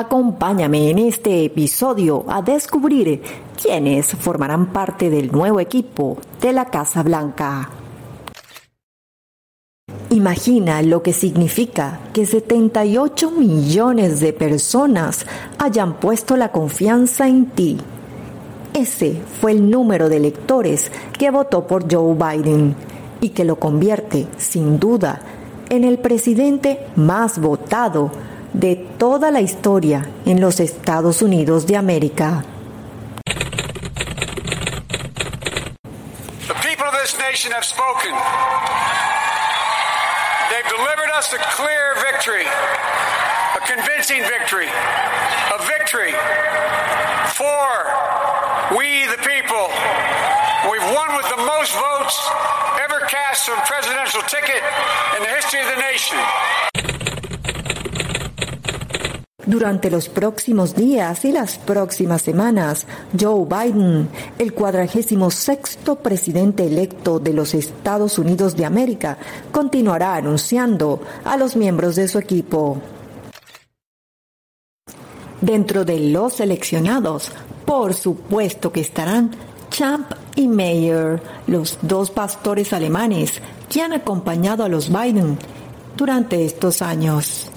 Acompáñame en este episodio a descubrir quiénes formarán parte del nuevo equipo de la Casa Blanca. Imagina lo que significa que 78 millones de personas hayan puesto la confianza en ti. Ese fue el número de electores que votó por Joe Biden y que lo convierte, sin duda, en el presidente más votado de toda la historia en los Estados Unidos de América. The people of this nation have spoken. They've delivered us a clear victory, a convincing victory, a victory for we the people. We've won with the most votes ever cast on a presidential ticket in the history of the nation. Durante los próximos días y las próximas semanas, Joe Biden, el cuadragésimo sexto presidente electo de los Estados Unidos de América, continuará anunciando a los miembros de su equipo. Dentro de los seleccionados, por supuesto que estarán Champ y Mayer, los dos pastores alemanes que han acompañado a los Biden durante estos años.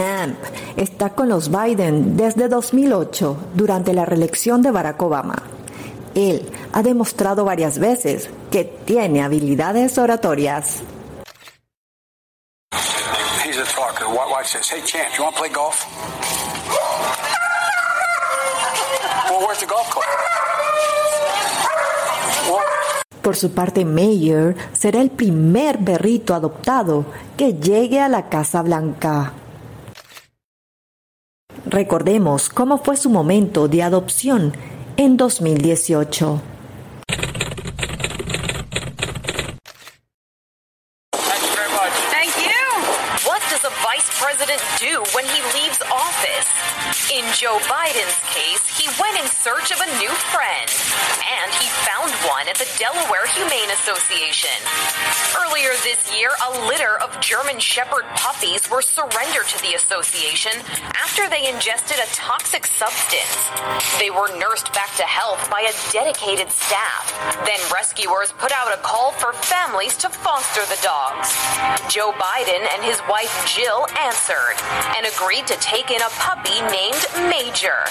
Champ está con los Biden desde 2008 durante la reelección de Barack Obama. Él ha demostrado varias veces que tiene habilidades oratorias. He's a talker. Wa- Watch this. Hey, Champ, you want to play golf? Well, where's the golf club? Well, Por su parte, Mayer será el primer berrito adoptado que llegue a la Casa Blanca. Recordemos cómo fue su momento de adopción en 2018. thank you very much. Thank you. What does a vice president do when he leaves office? In Joe Biden's case, he went in search of a new friend, and he found one at the Delaware Humane Association. Earlier this year, a litter of German Shepherd puppies were surrendered to the association after they ingested a toxic substance. They were nursed back to health by a dedicated staff. Then rescuers put out a call for families to foster the dogs. Joe Biden and his wife Jill answered and agreed to take in a puppy named Major.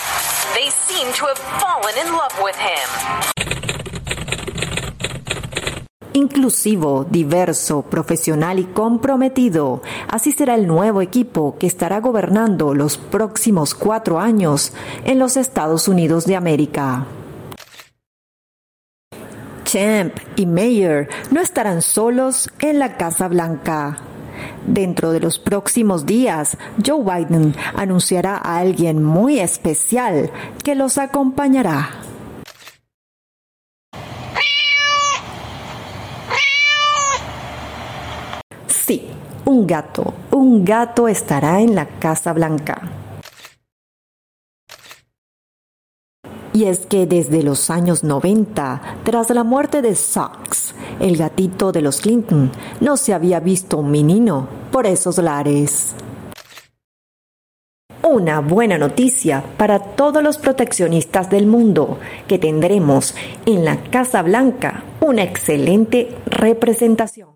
They seem to have fallen in love with him. Inclusivo, diverso, profesional y comprometido. Así será el nuevo equipo que estará gobernando los próximos cuatro años en los Estados Unidos de América. Champ y Mayer no estarán solos en la Casa Blanca. Dentro de los próximos días, Joe Biden anunciará a alguien muy especial que los acompañará. Un gato, un gato estará en la Casa Blanca. Y es que desde los años 90, tras la muerte de Sox, el gatito de los Clinton, no se había visto un menino por esos lares. Una buena noticia para todos los proteccionistas del mundo, que tendremos en la Casa Blanca una excelente representación.